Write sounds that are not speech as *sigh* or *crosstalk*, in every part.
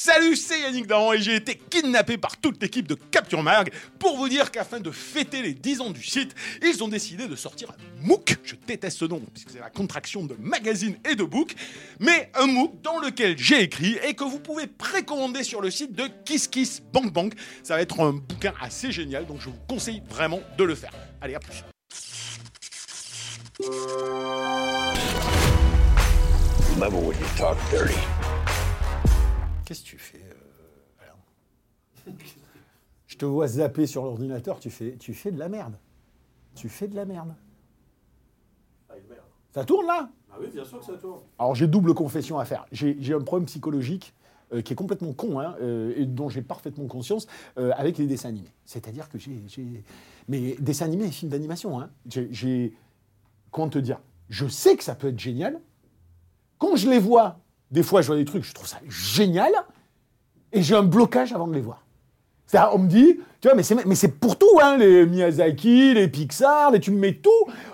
Salut, c'est Yannick Dahan et j'ai été kidnappé par toute l'équipe de Capture Mag pour vous dire qu'afin de fêter les 10 ans du site, ils ont décidé de sortir un MOOC. Je déteste ce nom puisque c'est la contraction de magazine et de book, mais un MOOC dans lequel j'ai écrit et que vous pouvez précommander sur le site de Kiss Kiss Bank Bank. Ça va être un bouquin assez génial donc je vous conseille vraiment de le faire. Allez, à plus. Qu'est-ce que tu fais euh, Je te vois zapper sur l'ordinateur, tu fais, tu fais de la merde. Tu fais de la merde. Ça tourne là? Ah oui, bien sûr que ça tourne. Alors j'ai double confession à faire. J'ai un problème psychologique euh, qui est complètement con hein, euh, et dont j'ai parfaitement conscience euh, avec les dessins animés. C'est-à-dire que j'ai... Mais dessins animés et films d'animation, hein, j'ai- j'ai... Comment te dire? Je sais que ça peut être génial. Quand je les vois, des fois je vois des trucs, je trouve ça génial et j'ai un blocage avant de les voir. C'est-à-dire, on me dit, tu vois, mais c'est, mais c'est pour tout, hein, les Miyazaki, les Pixar, les, tu me mets tout.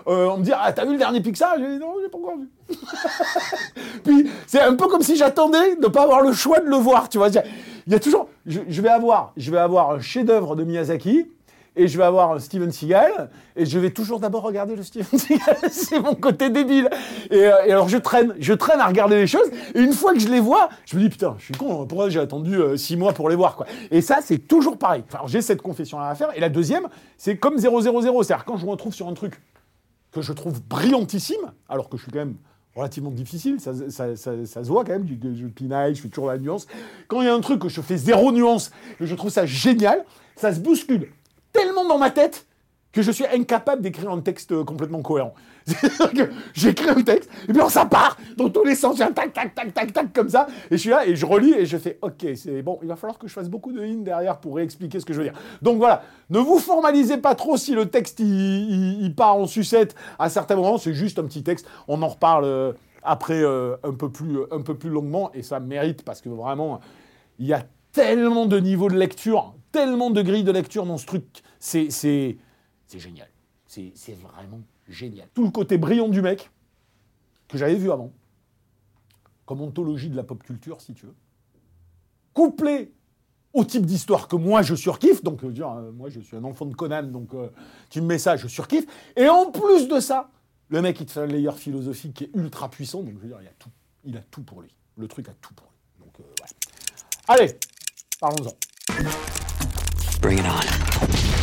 Euh, on me dit, ah, t'as vu le dernier Pixar? J'ai dit, non, j'ai pas encore vu. *laughs* Puis, c'est un peu comme si j'attendais de ne pas avoir le choix de le voir, tu vois. Il y a toujours, je vais avoir, je vais avoir un chef-d'œuvre de Miyazaki, et je vais avoir Steven Seagal, et je vais toujours d'abord regarder le Steven *laughs* Seagal. c'est mon côté débile. Et, euh, et alors je traîne, je traîne à regarder les choses, et une fois que je les vois, je me dis putain, je suis con, pourquoi j'ai attendu euh, six mois pour les voir, quoi. Et ça, c'est toujours pareil. Enfin, j'ai cette confession-là à faire. Et la deuxième, c'est comme 000, c'est-à-dire quand je me retrouve sur un truc que je trouve brillantissime, alors que je suis quand même relativement difficile, ça, ça- ça- ça se voit quand même, je, je pinaille, je fais toujours la nuance. Quand il y a un truc que je fais zéro nuance, que je trouve ça génial, ça se bouscule tellement dans ma tête que je suis incapable d'écrire un texte euh, complètement cohérent. *laughs* J'écris un texte, et puis alors ça part dans tous les sens, j'ai un tac, tac, tac, tac, tac, comme ça, et je suis là, et je relis, et je fais, ok, c'est bon, il va falloir que je fasse beaucoup de lignes derrière pour réexpliquer ce que je veux dire. Donc voilà, ne vous formalisez pas trop si le texte, il part en sucette à certains moments, c'est juste un petit texte, on en reparle euh, après euh, un, peu plus, un peu plus longuement, et ça mérite, parce que vraiment, il y a tellement de niveaux de lecture, tellement de grilles de lecture dans ce truc, c'est... génial. C'est vraiment génial. Tout le côté brillant du mec, que j'avais vu avant, comme ontologie de la pop culture, si tu veux, couplé au type d'histoire que moi je surkiffe, donc je veux dire, euh, moi je suis un enfant de Conan, donc euh, tu me mets ça, je surkiffe, et en plus de ça, le mec il te fait un layer philosophique qui est ultra puissant, donc je veux dire, il a tout, il a tout pour lui. Le truc a tout pour lui. Donc, euh. Allez, parlons-en. Bring it on.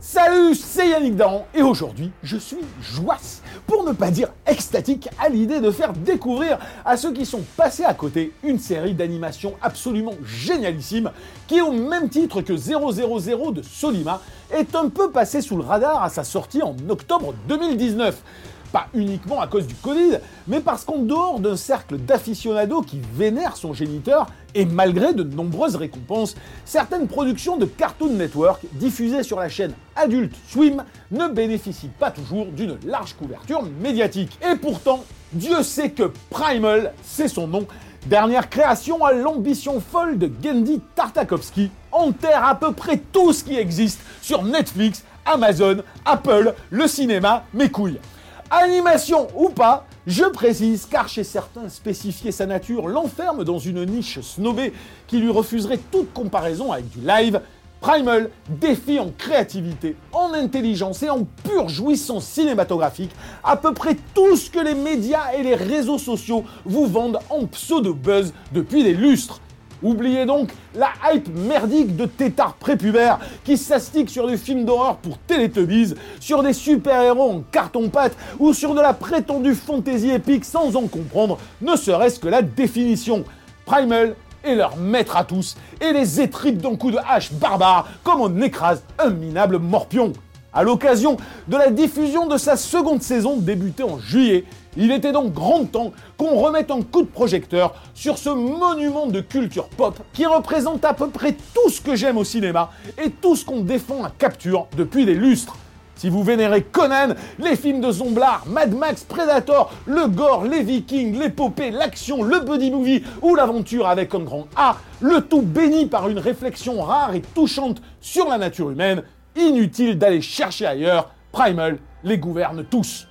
Salut, c'est Yannick Dahan et aujourd'hui, je suis joasse, pour ne pas dire extatique, à l'idée de faire découvrir à ceux qui sont passés à côté une série d'animation absolument génialissime qui, au même titre que 000 de Solima, est un peu passé sous le radar à sa sortie en octobre 2019 pas uniquement à cause du Covid, mais parce qu'en dehors d'un cercle d'aficionados qui vénèrent son géniteur, et malgré de nombreuses récompenses, certaines productions de Cartoon Network diffusées sur la chaîne Adult Swim ne bénéficient pas toujours d'une large couverture médiatique. Et pourtant, Dieu sait que Primal, c'est son nom, dernière création à l'ambition folle de Gendy Tartakovsky, enterre à peu près tout ce qui existe sur Netflix, Amazon, Apple, le cinéma, mes couilles. Animation ou pas, je précise car chez certains spécifier sa nature l'enferme dans une niche snobée qui lui refuserait toute comparaison avec du live. Primal défie en créativité, en intelligence et en pure jouissance cinématographique à peu près tout ce que les médias et les réseaux sociaux vous vendent en pseudo-buzz depuis des lustres. Oubliez donc la hype merdique de tétards prépubères qui s'astiquent sur des films d'horreur pour Teletubbies, sur des super-héros en carton-pâte ou sur de la prétendue fantaisie épique sans en comprendre ne serait-ce que la définition. Primal, et leur maître à tous, et les étripe d'un coup de hache barbare comme on écrase un minable morpion. À l'occasion de la diffusion de sa seconde saison débutée en juillet, il était donc grand temps qu'on remette un coup de projecteur sur ce monument de culture pop qui représente à peu près tout ce que j'aime au cinéma et tout ce qu'on défend à capture depuis des lustres. Si vous vénérez Conan, les films de Zomblar, Mad Max, Predator, le gore, les vikings, l'épopée, l'action, le buddy movie ou l'aventure avec un grand A, le tout béni par une réflexion rare et touchante sur la nature humaine, inutile d'aller chercher ailleurs, Primal les gouverne tous.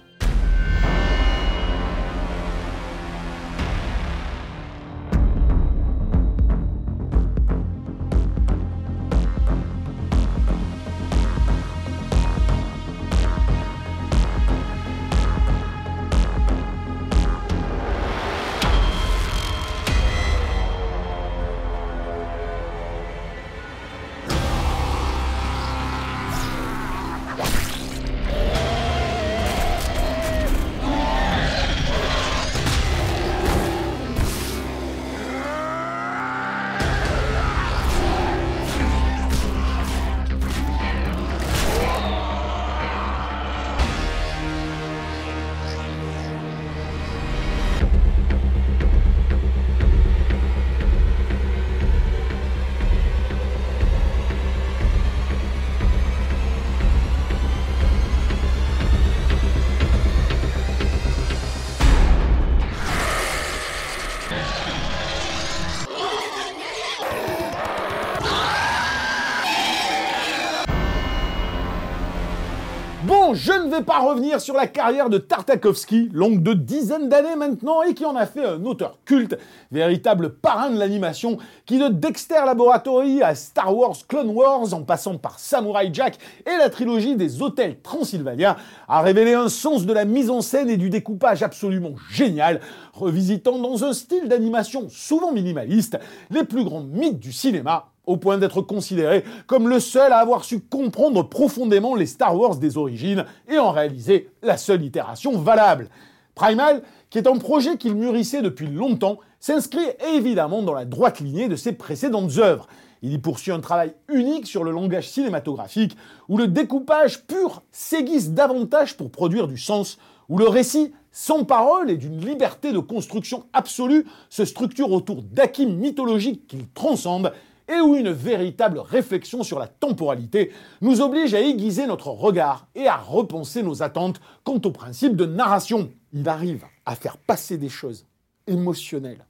Vais pas revenir sur la carrière de Tartakovsky, longue de dizaines d'années maintenant, et qui en a fait un auteur culte, véritable parrain de l'animation, qui de Dexter Laboratory à Star Wars Clone Wars, en passant par Samurai Jack et la trilogie des Hôtels Transylvania, a révélé un sens de la mise en scène et du découpage absolument génial, revisitant dans un style d'animation souvent minimaliste les plus grands mythes du cinéma, au point d'être considéré comme le seul à avoir su comprendre profondément les Star Wars des origines et en réaliser la seule itération valable. Primal, qui est un projet qu'il mûrissait depuis longtemps, s'inscrit évidemment dans la droite lignée de ses précédentes œuvres. Il y poursuit un travail unique sur le langage cinématographique, où le découpage pur s'aiguise davantage pour produire du sens, où le récit, sans parole et d'une liberté de construction absolue, se structure autour d'acquis mythologiques qu'il transcende et où une véritable réflexion sur la temporalité nous oblige à aiguiser notre regard et à repenser nos attentes quant au principe de narration. Il arrive à faire passer des choses émotionnelles,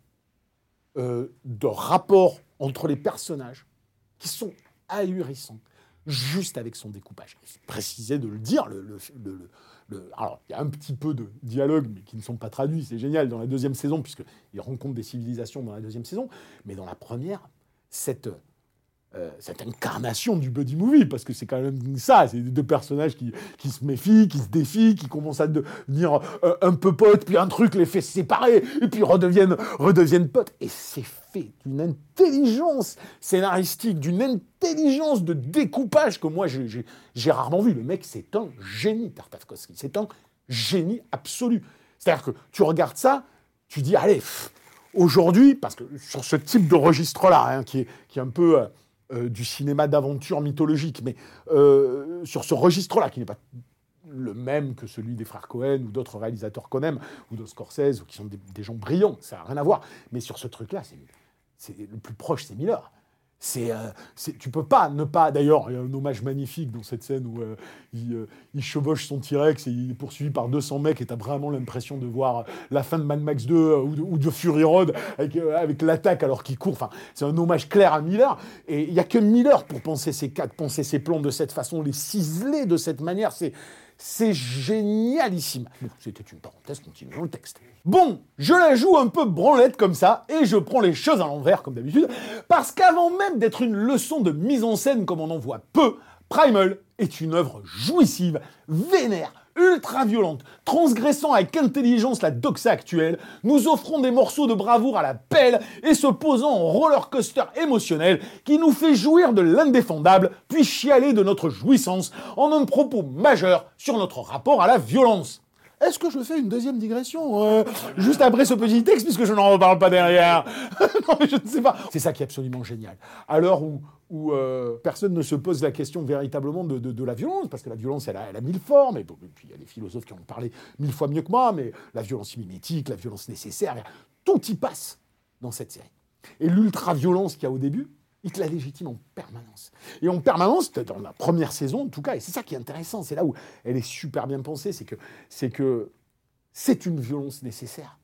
euh, de rapports entre les personnages qui sont ahurissants, juste avec son découpage. Précisé de le dire, alors il y a un petit peu de dialogue, mais qui ne sont pas traduits, c'est génial dans la deuxième saison, puisqu'il rencontre des civilisations dans la deuxième saison, mais dans la première, cette, euh, cette incarnation du buddy movie, parce que c'est quand même ça, c'est deux personnages qui, qui se méfient, qui se défient, qui commencent à devenir euh, un peu potes, puis un truc les fait séparer, et puis redeviennent, redeviennent potes. Et c'est fait d'une intelligence scénaristique, d'une intelligence de découpage que moi j'ai- rarement vu. Le mec, c'est un génie, Tartakovsky, c'est un génie absolu. C'est-à-dire que tu regardes ça, tu dis, allez, pff, aujourd'hui, parce que sur ce type de registre-là, hein, qui, est, qui est un peu euh, euh, du cinéma d'aventure mythologique, mais euh, sur ce registre-là, qui n'est pas le même que celui des frères Cohen ou d'autres réalisateurs qu'on aime, ou de Scorsese, ou qui sont des, gens brillants, ça n'a rien à voir. Mais sur ce truc-là, c'est le plus proche, c'est Miller. C'est, euh, tu peux pas ne pas. D'ailleurs, il y a un hommage magnifique dans cette scène où euh, il, euh, il chevauche son T-Rex et il est poursuivi par 200 mecs et t'as vraiment l'impression de voir la fin de Mad Max 2 euh, ou, de, Fury Road avec, l'attaque alors qu'il court. Enfin, c'est un hommage clair à Miller. Et il y a que Miller pour penser ses quatre, penser ses plans de cette façon, les ciseler de cette manière. C'est c'est génialissime. C'était une parenthèse, continuons le texte. Bon, je la joue un peu branlette comme ça, et je prends les choses à l'envers comme d'habitude, parce qu'avant même d'être une leçon de mise en scène comme on en voit peu, Primal est une œuvre jouissive, vénère, ultra violente, transgressant avec intelligence la doxa actuelle, nous offrant des morceaux de bravoure à la pelle et se posant en roller coaster émotionnel qui nous fait jouir de l'indéfendable, puis chialer de notre jouissance en un propos majeur sur notre rapport à la violence. Est-ce que je fais une deuxième digression euh, juste après ce petit texte, puisque je n'en reparle pas derrière? *laughs* Je ne sais pas. C'est ça qui est absolument génial. À l'heure où, où euh, personne ne se pose la question véritablement de, la violence, parce que la violence, elle a, elle a mille formes, et, bon, et puis il y a des philosophes qui en ont parlé mille fois mieux que moi, mais la violence mimétique, la violence nécessaire, tout y passe dans cette série. Et l'ultra-violence qu'il y a au début, il te la légitime en permanence. Et en permanence, dans la première saison en tout cas, et c'est ça qui est intéressant, c'est là où elle est super bien pensée, c'est que c'est que c'est une violence nécessaire.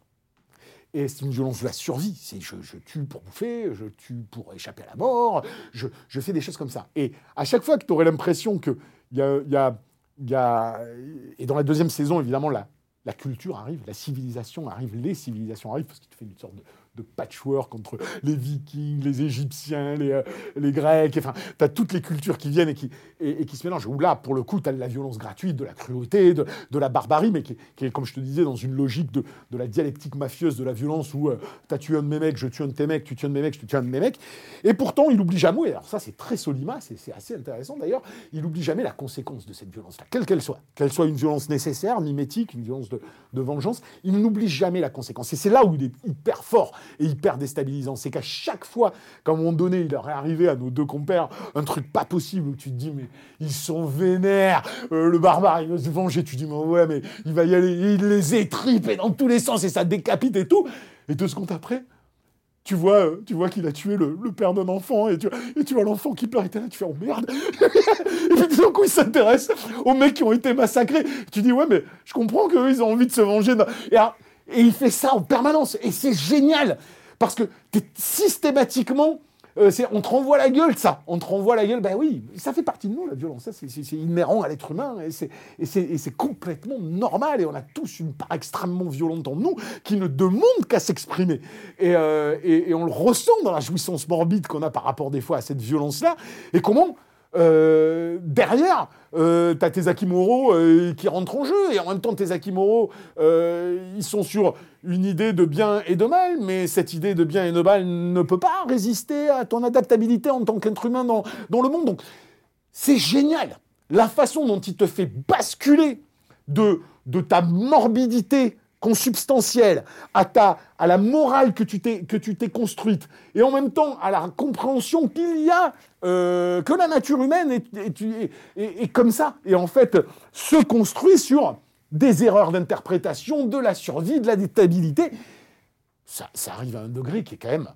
Et c'est une violence de la survie. C'est je, je tue pour bouffer, je tue pour échapper à la mort, je, je fais des choses comme ça. Et à chaque fois que tu aurais l'impression que y a, y a- y a- Et dans la deuxième saison, évidemment, la, la culture arrive, la civilisation arrive, les civilisations arrivent, parce qu'il te fait une sorte de, de patchwork entre les Vikings, les Égyptiens, les, euh, Grecs. Enfin, tu as toutes les cultures qui viennent et qui, et, qui se mélangent. Où là, pour le coup, tu as de la violence gratuite, de la cruauté, de, de la barbarie, mais qui, est, comme je te disais, dans une logique de, de la dialectique mafieuse de la violence où tu as tué un de mes mecs, je tue un de tes mecs, tu tues un de mes mecs, je tue un de mes mecs. Et pourtant, il oublie jamais, alors ça, c'est très Solima, c'est assez intéressant d'ailleurs, il oublie jamais la conséquence de cette violence-là, quelle qu'elle soit. Qu'elle soit une violence nécessaire, mimétique, une violence de, de vengeance, il n'oublie jamais la conséquence. Et c'est là où il est hyper fort et hyper déstabilisant. C'est qu'à chaque fois, un moment donné, il aurait arrivé à nos deux compères un truc pas possible où tu te dis, mais ils sont vénères, euh, le barbare, il va se venger. Tu te dis, mais ouais, mais il va y aller, il les étripe et dans tous les sens et ça décapite et tout. Et deux secondes après, tu vois, euh, tu vois qu'il a tué le, père d'un enfant et tu, vois l'enfant qui pleure et là, tu fais oh merde. *laughs* et puis tout d'un coup, il s'intéresse aux mecs qui ont été massacrés. Tu dis ouais, mais je comprends qu'eux, ils ont envie de se venger. Et, alors, et il fait ça en permanence et c'est génial parce que t'es systématiquement euh, on te renvoie la gueule, ça. On te renvoie la gueule. Ben oui, ça fait partie de nous, la violence. C'est- inhérent à l'être humain. Et c'est- complètement normal. Et on a tous une part extrêmement violente en nous qui ne demande qu'à s'exprimer. Et, euh, on le ressent dans la jouissance morbide qu'on a par rapport des fois à cette violence-là. Et comment euh, derrière, euh, t'as tes Akimoro euh, qui rentrent en jeu, et en même temps, tes Akimoro, euh, ils sont sur une idée de bien et de mal, mais cette idée de bien et de mal ne peut pas résister à ton adaptabilité en tant qu'être humain dans, dans le monde. Donc, c'est génial. La façon dont il te fait basculer de, de ta morbidité consubstantielle à, ta, la morale que tu t'es construite, et en même temps à la compréhension qu'il y a euh, que la nature humaine est, comme ça, et en fait se construit sur des erreurs d'interprétation, de la survie, de la détabilité. Ça, ça arrive à un degré qui est quand même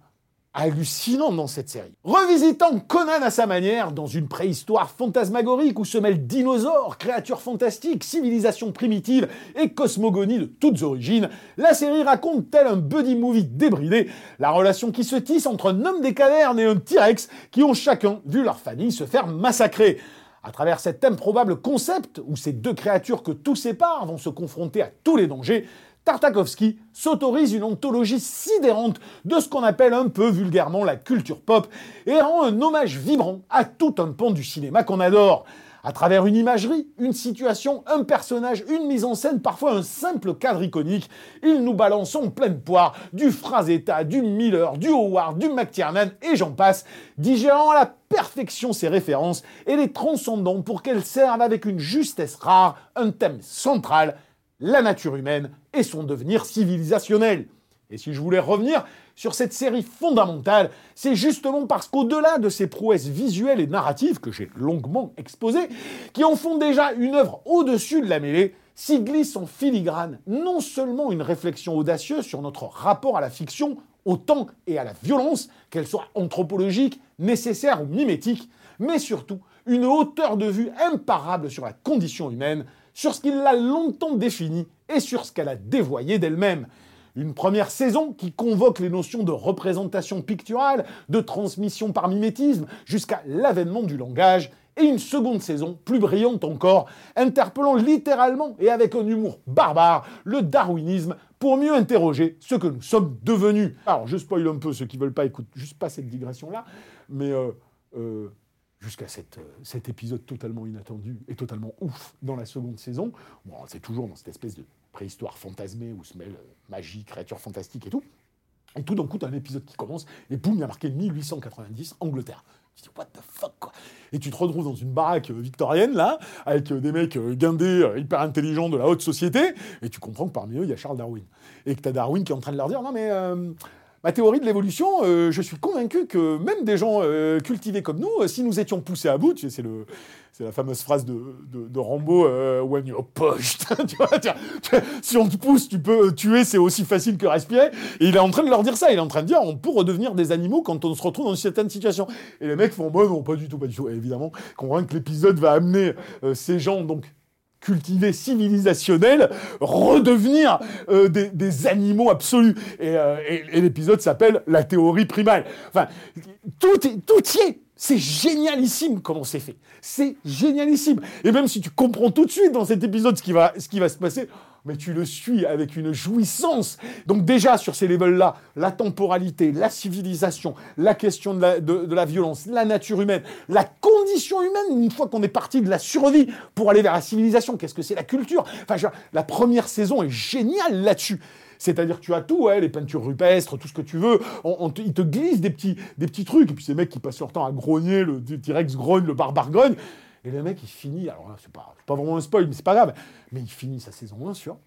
hallucinant dans cette série. Revisitant Conan à sa manière, dans une préhistoire fantasmagorique où se mêlent dinosaures, créatures fantastiques, civilisations primitives et cosmogonie de toutes origines, la série raconte tel un buddy movie débridé? La relation qui se tisse entre un homme des cavernes et un T-Rex qui ont chacun vu leur famille se faire massacrer. À travers cet improbable concept où ces deux créatures que tout sépare vont se confronter à tous les dangers, Tartakovsky s'autorise une ontologie sidérante de ce qu'on appelle un peu vulgairement la culture pop et rend un hommage vibrant à tout un pan du cinéma qu'on adore. À travers une imagerie, une situation, un personnage, une mise en scène, parfois un simple cadre iconique, il nous balance en pleine poire du Frazetta, du Miller, du Howard, du McTiernan et j'en passe, digérant à la perfection ces références et les transcendant pour qu'elles servent avec une justesse rare un thème central, la nature humaine et son devenir civilisationnel. Et si je voulais revenir sur cette série fondamentale, c'est justement parce qu'au-delà de ces prouesses visuelles et narratives que j'ai longuement exposées, qui en font déjà une œuvre au-dessus de la mêlée, s'y glisse en filigrane non seulement une réflexion audacieuse sur notre rapport à la fiction, au temps et à la violence, qu'elle soit anthropologique, nécessaire ou mimétique, mais surtout une hauteur de vue imparable sur la condition humaine, sur ce qui l'a longtemps définie et sur ce qu'elle a dévoyé d'elle-même. Une première saison qui convoque les notions de représentation picturale, de transmission par mimétisme, jusqu'à l'avènement du langage, et une seconde saison, plus brillante encore, interpellant littéralement et avec un humour barbare le darwinisme pour mieux interroger ce que nous sommes devenus. Alors je spoil un peu ceux qui veulent pas écouter juste pas cette digression-là, mais euh, euh, jusqu'à euh, cet épisode totalement inattendu et totalement ouf dans la seconde saison. Bon, c'est toujours dans cette espèce de préhistoire fantasmée où se mêlent euh, magie, créatures fantastiques et tout. Et tout d'un coup, t'as un épisode qui commence, et boum, il y a marqué 1890, Angleterre. Tu dis, what the fuck, quoi Et tu te retrouves dans une baraque euh, victorienne, là, avec des mecs guindés, hyper intelligents de la haute société, et tu comprends que parmi eux, il y a Charles Darwin. Et que t'as Darwin qui est en train de leur dire, non mais... Ma théorie de l'évolution, euh, je suis convaincu que même des gens euh, cultivés comme nous, euh, si nous étions poussés à bout, tu sais, c'est la fameuse phrase de, de, de Rambo, when you're pushed, *laughs* *laughs* si on te pousse, tu peux tuer, c'est aussi facile que respirer. Et il est en train de leur dire ça, il est en train de dire, on peut redevenir des animaux quand on se retrouve dans une certaine situation. Et les mecs font, bon, non, pas du tout, pas du tout. Et évidemment, comprendre que l'épisode va amener ces gens, donc cultivés, civilisationnels, redevenir euh, des, des animaux absolus. Et, euh, et- et l'épisode s'appelle La théorie primale. Enfin, tout, tout y est. C'est génialissime comment c'est fait. C'est génialissime. Et même si tu comprends tout de suite dans cet épisode ce qui va, ce qui va se passer, mais tu le suis avec une jouissance. Donc déjà, sur ces levels-là, la temporalité, la civilisation, la question de la, violence, la nature humaine, la condition humaine, une fois qu'on est parti de la survie pour aller vers la civilisation, qu'est-ce que c'est la culture? Enfin, la première saison est géniale là-dessus. C'est-à-dire que tu as tout, les peintures rupestres, tout ce que tu veux. Ils te glissent des petits, des petits trucs. Et puis ces mecs qui passent leur temps à grogner, le T-Rex grogne, le barbare grogne. Et le mec, il finit, alors là, c'est pas, pas vraiment un spoil, mais c'est pas grave. Mais il finit sa saison 1 sur,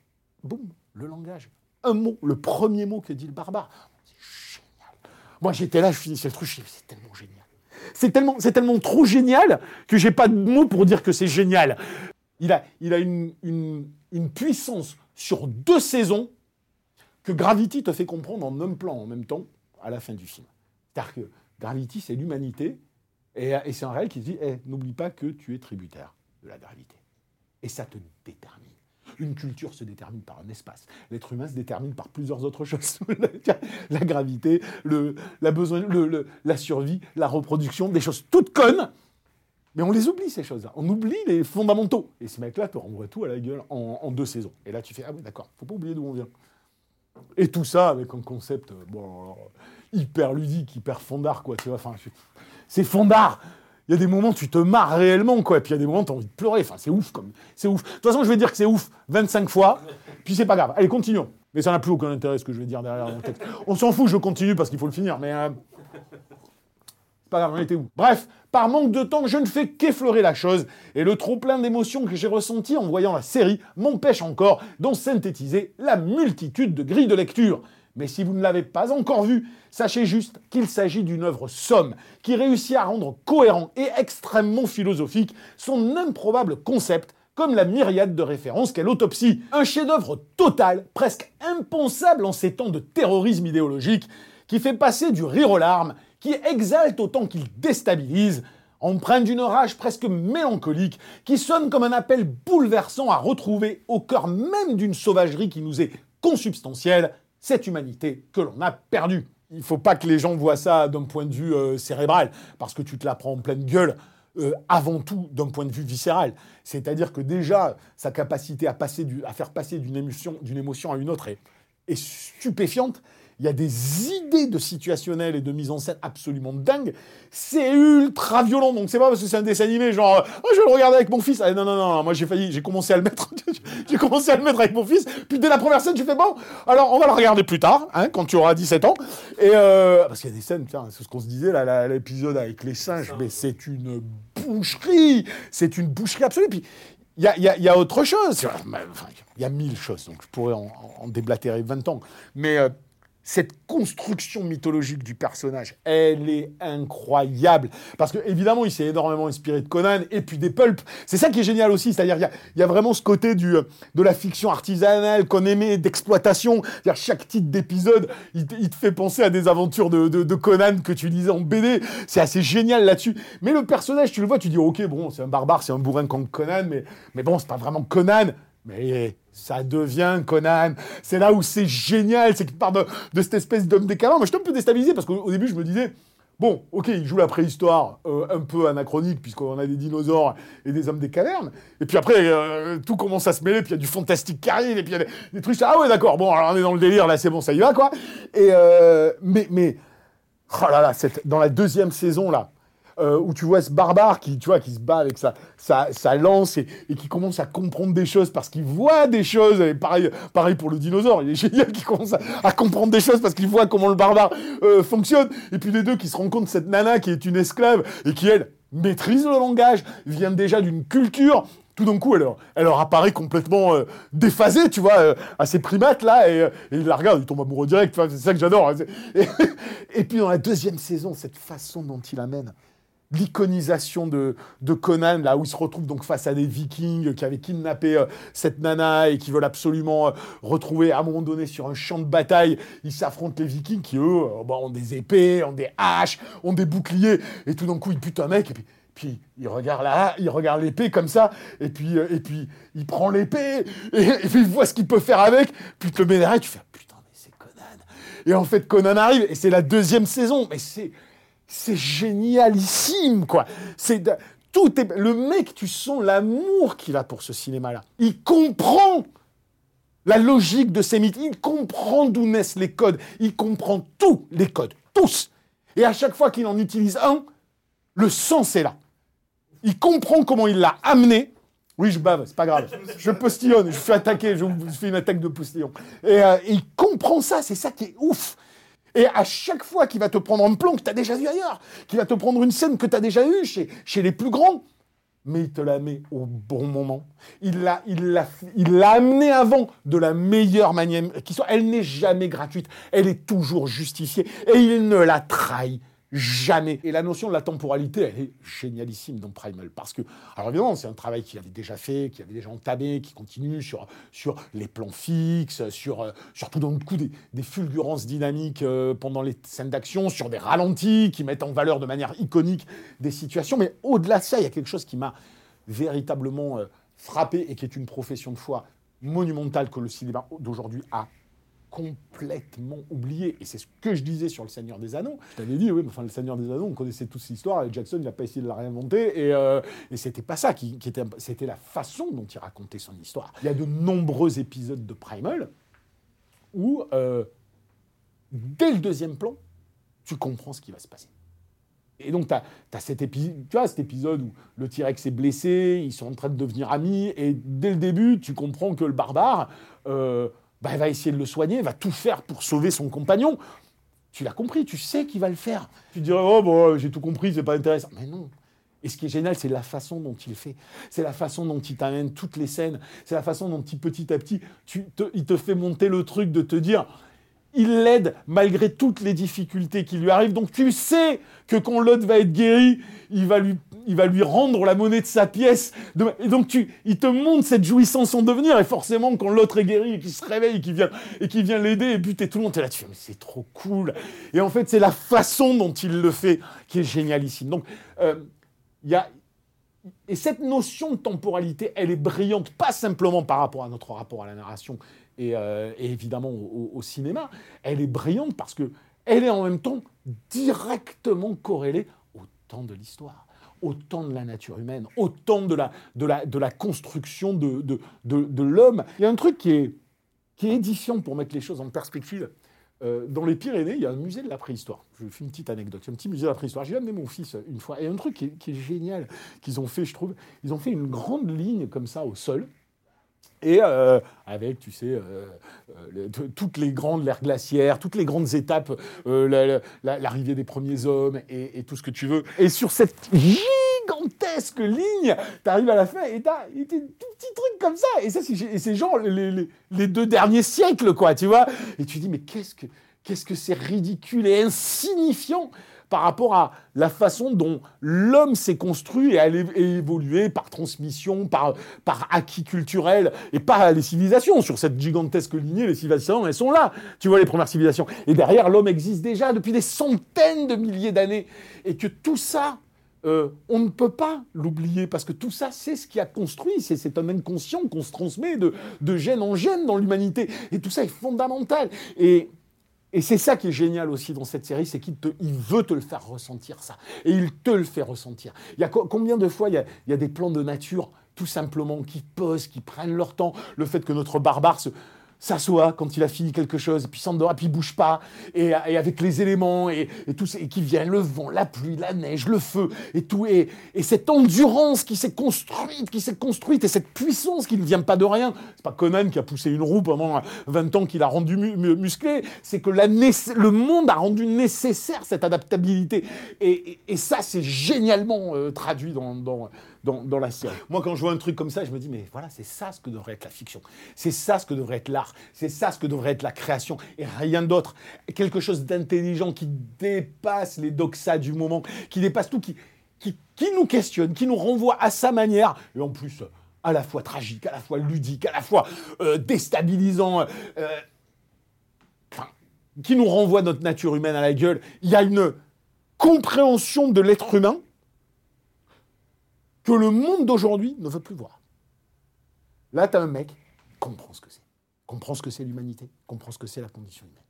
boum, le langage. Un mot, le premier mot que dit le barbare. C'est génial. Moi, j'étais là, je finissais le truc, je c'est tellement génial. C'est tellement, c'est tellement trop génial que j'ai pas de mots pour dire que c'est génial. Il a, il a une, une, une puissance sur deux saisons que Gravity te fait comprendre en un plan en même temps à la fin du film. C'est-à-dire que Gravity, c'est l'humanité, et, c'est un réel qui te dit Eh, n'oublie pas que tu es tributaire de la gravité. Et ça te détermine. Une culture se détermine par un espace. L'être humain se détermine par plusieurs autres choses. *laughs* la gravité, la, besoin, la survie, la reproduction, des choses toutes connes. Mais on les oublie, ces choses-là. On oublie les fondamentaux. Et ces mecs-là te renvoient tout à la gueule en, deux saisons. Et là, tu fais Ah oui, d'accord, faut pas oublier d'où on vient. Et tout ça avec un concept euh, bon, hyper ludique, hyper fondard, quoi. Tu vois, enfin, c'est fondard. Il y a des moments tu te marres réellement, quoi. Et puis il y a des moments tu as envie de pleurer. Enfin, c'est ouf, comme. C'est ouf. De toute façon, je vais dire que c'est ouf 25 fois. Puis c'est pas grave. Allez, continuons. Mais ça n'a plus aucun intérêt ce que je vais dire derrière mon texte. On s'en fout, je continue parce qu'il faut le finir. Mais. euh, c'est pas grave, on était où? Bref, par manque de temps, je ne fais qu'effleurer la chose, et le trop-plein d'émotions que j'ai ressenti en voyant la série m'empêche encore d'en synthétiser la multitude de grilles de lecture. Mais si vous ne l'avez pas encore vu, sachez juste qu'il s'agit d'une œuvre somme, qui réussit à rendre cohérent et extrêmement philosophique son improbable concept, comme la myriade de références qu'est l'autopsie. Un chef-d'œuvre total, presque impensable en ces temps de terrorisme idéologique, qui fait passer du rire aux larmes, qui exalte autant qu'il déstabilise, empreint d'une rage presque mélancolique, qui sonne comme un appel bouleversant à retrouver au cœur même d'une sauvagerie qui nous est consubstantielle, cette humanité que l'on a perdue. Il faut pas que les gens voient ça d'un point de vue euh, cérébral, parce que tu te la prends en pleine gueule. euh, avant tout d'un point de vue viscéral. C'est-à-dire que déjà, sa capacité à, passer faire passer d'une émotion, à une autre est stupéfiante. Il y a des idées de situationnel et de mise en scène absolument dingues. C'est ultra violent. Donc c'est pas parce que c'est un dessin animé, genre, oh, je vais le regarder avec mon fils. Ah, non, non, non, moi j'ai failli, j'ai commencé à le mettre, *laughs* j'ai commencé à le mettre avec mon fils. Puis dès la première scène, je fais bon, alors on va le regarder plus tard, hein, quand tu auras 17 ans. Et euh, parce qu'il y a des scènes, c'est ce qu'on se disait là, l'épisode avec les singes, mais c'est une boucherie. C'est une boucherie absolue. Puis il y a, il y a- il y a autre chose. Enfin, Il y a mille choses, donc je pourrais en, en déblatérer 20 ans. Mais euh, cette construction mythologique du personnage, elle est incroyable. Parce que, évidemment, il s'est énormément inspiré de Conan et puis des pulps. C'est ça qui est génial aussi. C'est-à-dire, il y a, vraiment ce côté euh, de la fiction artisanale qu'on aimait, d'exploitation. C'est-à-dire, chaque titre d'épisode, il, te- fait penser à des aventures de Conan que tu lisais en BD. C'est assez génial là-dessus. Mais le personnage, tu le vois, tu dis, ok, bon, c'est un barbare, c'est un bourrin comme Conan, mais, mais bon, c'est pas vraiment Conan. Mais ça devient Conan. C'est là où c'est génial, c'est qu'il part de, cette espèce d'homme décalant. Mais je suis un peu déstabilisé parce qu'au au début, je me disais, bon, ok, il joue la préhistoire euh, un peu anachronique puisqu'on a des dinosaures et des hommes des cavernes. Et puis après, euh, tout commence à se mêler, puis il y a du fantastique qui arrive, et puis il y a des, des trucs. Ah ouais, d'accord, bon, alors on est dans le délire, là, c'est bon, ça y va, quoi. Et, euh, mais, mais, oh là là, dans la deuxième saison, là, euh, où tu vois ce barbare qui, tu vois, qui se bat avec sa, sa, sa lance et, qui commence à comprendre des choses parce qu'il voit des choses. Et pareil, pareil pour le dinosaure, il est génial qui commence à, comprendre des choses parce qu'il voit comment le barbare euh, fonctionne. Et puis les deux qui se rendent compte, cette nana qui est une esclave et qui, elle, maîtrise le langage, vient déjà d'une culture tout d'un coup, elle, leur- apparaît complètement euh, déphasée, tu vois, à ces primates là, et, euh, et il la regarde, il tombe amoureux direct, c'est ça que j'adore. hein, Et, *laughs* et puis dans la deuxième saison, cette façon dont il amène l'iconisation de, Conan, là où il se retrouve donc face à des vikings qui avaient kidnappé euh, cette nana et qui veulent absolument euh, retrouver à un moment donné sur un champ de bataille, ils s'affrontent les vikings qui eux euh, bah, ont des épées, ont des haches, ont des boucliers, et tout d'un coup ils butent un mec, et puis il regarde là, il regarde l'épée comme ça, et puis, et puis il prend l'épée, et, et puis il voit ce qu'il peut faire avec, puis tu le mets derrière, tu fais putain, mais c'est Conan. Et en fait, Conan arrive, et c'est la deuxième saison, mais c'est, c'est génialissime, quoi. C'est tout est, le mec, tu sens l'amour qu'il a pour ce cinéma-là. Il comprend la logique de ces mythes. Il comprend d'où naissent les codes. Il comprend tous les codes, tous. Et à chaque fois qu'il en utilise un, le sens est là. Il comprend comment il l'a amené. Oui, je bave, c'est pas grave. Je postillonne, je fais attaquer, je fais une attaque de postillon. Et, euh, il comprend ça, c'est ça qui est ouf. Et à chaque fois qu'il va te prendre un plan que tu as déjà vu ailleurs, qu'il va te prendre une scène que tu as déjà eue chez, les plus grands, mais il te la met au bon moment. Il l'a, il il l'a amené avant de la meilleure manière qui soit. Elle n'est jamais gratuite, elle est toujours justifiée et il ne la trahit jamais. Et la notion de la temporalité, elle est génialissime dans Primal parce que, alors évidemment, c'est un travail qui avait déjà fait, qui avait déjà entamé, qui continue sur, les plans fixes, sur, euh, sur tout d'un coup des, des fulgurances dynamiques euh, pendant les scènes d'action, sur des ralentis qui mettent en valeur de manière iconique des situations. Mais au-delà de ça, il y a quelque chose qui m'a véritablement euh, frappé et qui est une profession de foi monumentale que le cinéma d'aujourd'hui a complètement oublié. Et c'est ce que je disais sur Le Seigneur des Anneaux. Je t'avais dit, oui, mais enfin, Le Seigneur des Anneaux, on connaissait tous l'histoire, Jackson, il n'a pas essayé de la réinventer, et, euh, c'était pas ça qui, était... C'était la façon dont il racontait son histoire. Il y a de nombreux épisodes de Primal où, euh, dès le deuxième plan, tu comprends ce qui va se passer. Et donc, tu as, cet, tu cet épisode où le T-Rex est blessé, ils sont en train de devenir amis, et dès le début, tu comprends que le barbare euh, bah, il va essayer de le soigner, va tout faire pour sauver son compagnon. Tu l'as compris, tu sais qu'il va le faire. Tu dirais, oh, bon, j'ai tout compris, c'est pas intéressant. Mais non. Et ce qui est génial, c'est la façon dont il fait. C'est la façon dont il t'amène toutes les scènes. C'est la façon dont il, petit à petit, il te fait monter le truc de te dire, il l'aide malgré toutes les difficultés qui lui arrivent. Donc tu sais que quand l'autre va être guéri, il va lui, il va lui rendre la monnaie de sa pièce. Et donc tu, il te montre cette jouissance en devenir. Et forcément, quand l'autre est guéri et qu'il se réveille et qu'il vient, et qu'il vient l'aider et buter tout le monde, t'es là, tu mais c'est trop cool. Et en fait, c'est la façon dont il le fait qui est génialissime. Donc, euh, y a, et cette notion de temporalité, elle est brillante, pas simplement par rapport à notre rapport à la narration et, euh, évidemment au, au- au cinéma, elle est brillante parce que elle est en même temps directement corrélée au temps de l'histoire, au temps de la nature humaine, au temps de la, de la, de la construction de, de, de, l'homme. Il y a un truc qui est, qui est édifiant pour mettre les choses en perspective. Euh, dans les Pyrénées, il y a un musée de la préhistoire. Je fais une petite anecdote. Il y a un petit musée de la préhistoire. J'ai amené mon fils une fois. Et un truc qui est, qui est génial qu'ils ont fait, je trouve, ils ont fait une grande ligne comme ça au sol. Et euh, avec, tu sais, euh, euh, toutes les grandes l'ère glaciaire, toutes les grandes étapes, la- la- la- l'arrivée des premiers hommes et, tout ce que tu veux. Et sur cette gigantesque ligne, tu arrives à la fin et tu as des tout petits trucs comme ça. Et ça, c'est genre les, les- les deux derniers siècles, quoi, tu vois. Et tu dis, mais qu'est-ce que qu'est-ce que c'est ridicule et insignifiant par rapport à la façon dont l'homme s'est construit et a évolué par transmission, par, par acquis culturel, et pas les civilisations. Sur cette gigantesque lignée, les civilisations, elles sont là. Tu vois, les premières civilisations. Et derrière, l'homme existe déjà depuis des centaines de milliers d'années. Et que tout ça, euh, on ne peut pas l'oublier parce que tout ça, c'est ce qui a construit, c'est cet homme inconscient qu'on se transmet de, de gène en gène dans l'humanité. Et tout ça est fondamental. Et, et c'est ça qui est génial aussi dans cette série, c'est qu'il veut te le faire ressentir, ça. Et il te le fait ressentir. Il y a co- combien de fois il y a des plans de nature, tout simplement, qui posent, qui prennent leur temps. Le fait que notre barbare se, s'assoit quand il a fini quelque chose, et puis s'endort, et puis il bouge pas, et, avec les éléments, et, tout, et qui vient le vent, la pluie, la neige, le feu, et tout, et, et cette endurance qui s'est construite, qui s'est construite, et cette puissance qui ne vient pas de rien. C'est pas Conan qui a poussé une roue pendant 20 ans qu'il a rendu mu- mu- musclé, c'est que la le monde a rendu nécessaire cette adaptabilité. Et, ça, c'est génialement euh, traduit dans, dans, la série. Moi, quand je vois un truc comme ça, je me dis, mais voilà, c'est ça ce que devrait être la fiction. C'est ça ce que devrait être l'art. C'est ça ce que devrait être la création. Et rien d'autre. Quelque chose d'intelligent qui dépasse les doxas du moment, qui dépasse tout, qui, qui, nous questionne, qui nous renvoie à sa manière. Et en plus, euh, à la fois tragique, à la fois ludique, à la fois euh, déstabilisant. euh, enfin, qui nous renvoie notre nature humaine à la gueule. Il y a une compréhension de l'être humain que le monde d'aujourd'hui ne veut plus voir. Là, tu as un mec qui comprend ce que c'est. Comprend ce que c'est l'humanité, comprend ce que c'est la condition humaine.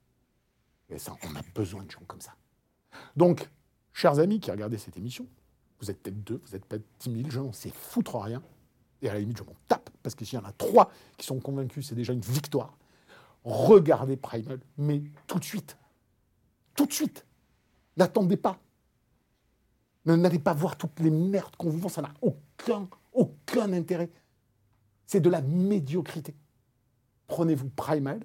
Et ça, on a besoin de gens comme ça. Donc, chers amis qui regardez cette émission, vous êtes peut-être deux, vous êtes peut-être 10 000, je n'en sais foutre rien. Et à la limite, je m'en tape, parce que s'il y en a trois qui sont convaincus, c'est déjà une victoire. Regardez Primal, mais tout de suite. Tout de suite. N'attendez pas. N'allez pas voir toutes les merdes qu'on vous vend, ça n'a aucun, aucun intérêt. C'est de la médiocrité. Prenez-vous Primal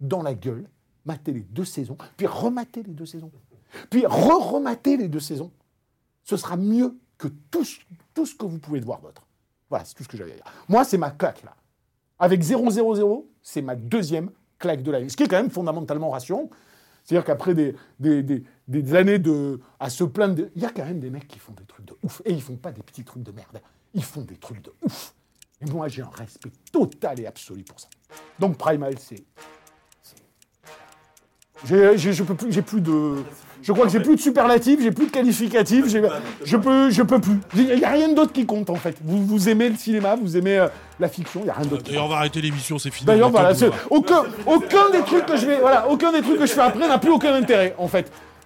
dans la gueule, matez les deux saisons, puis rematez les deux saisons. Puis re-rematez les deux saisons. Ce sera mieux que tout, tout ce que vous pouvez voir d'autre. Voilà, c'est tout ce que j'avais à dire. Moi, c'est ma claque, là. Avec 000, c'est ma deuxième claque de l'année. Ce qui est quand même fondamentalement rassurant. C'est-à-dire qu'après des, des- des années de, à se plaindre, de- il y a quand même des mecs qui font des trucs de ouf. Et ils font pas des petits trucs de merde. Ils font des trucs de ouf. Et moi, j'ai un respect total et absolu pour ça. Donc, Primal, c'est. J'ai, j'ai- je peux plus, j'ai plus de. Je crois que j'ai plus de superlatifs, j'ai plus de qualificatifs, j'ai- je peux, je peux plus. Il n'y a rien d'autre qui compte en fait. Vous, vous aimez le cinéma, vous aimez euh, la fiction, il n'y a rien d'autre. D'ailleurs, on va arrêter l'émission, c'est fini. D'ailleurs, voilà, aucun, aucun des trucs que je vais, voilà, aucun des trucs que je fais après n'a plus aucun intérêt, en fait.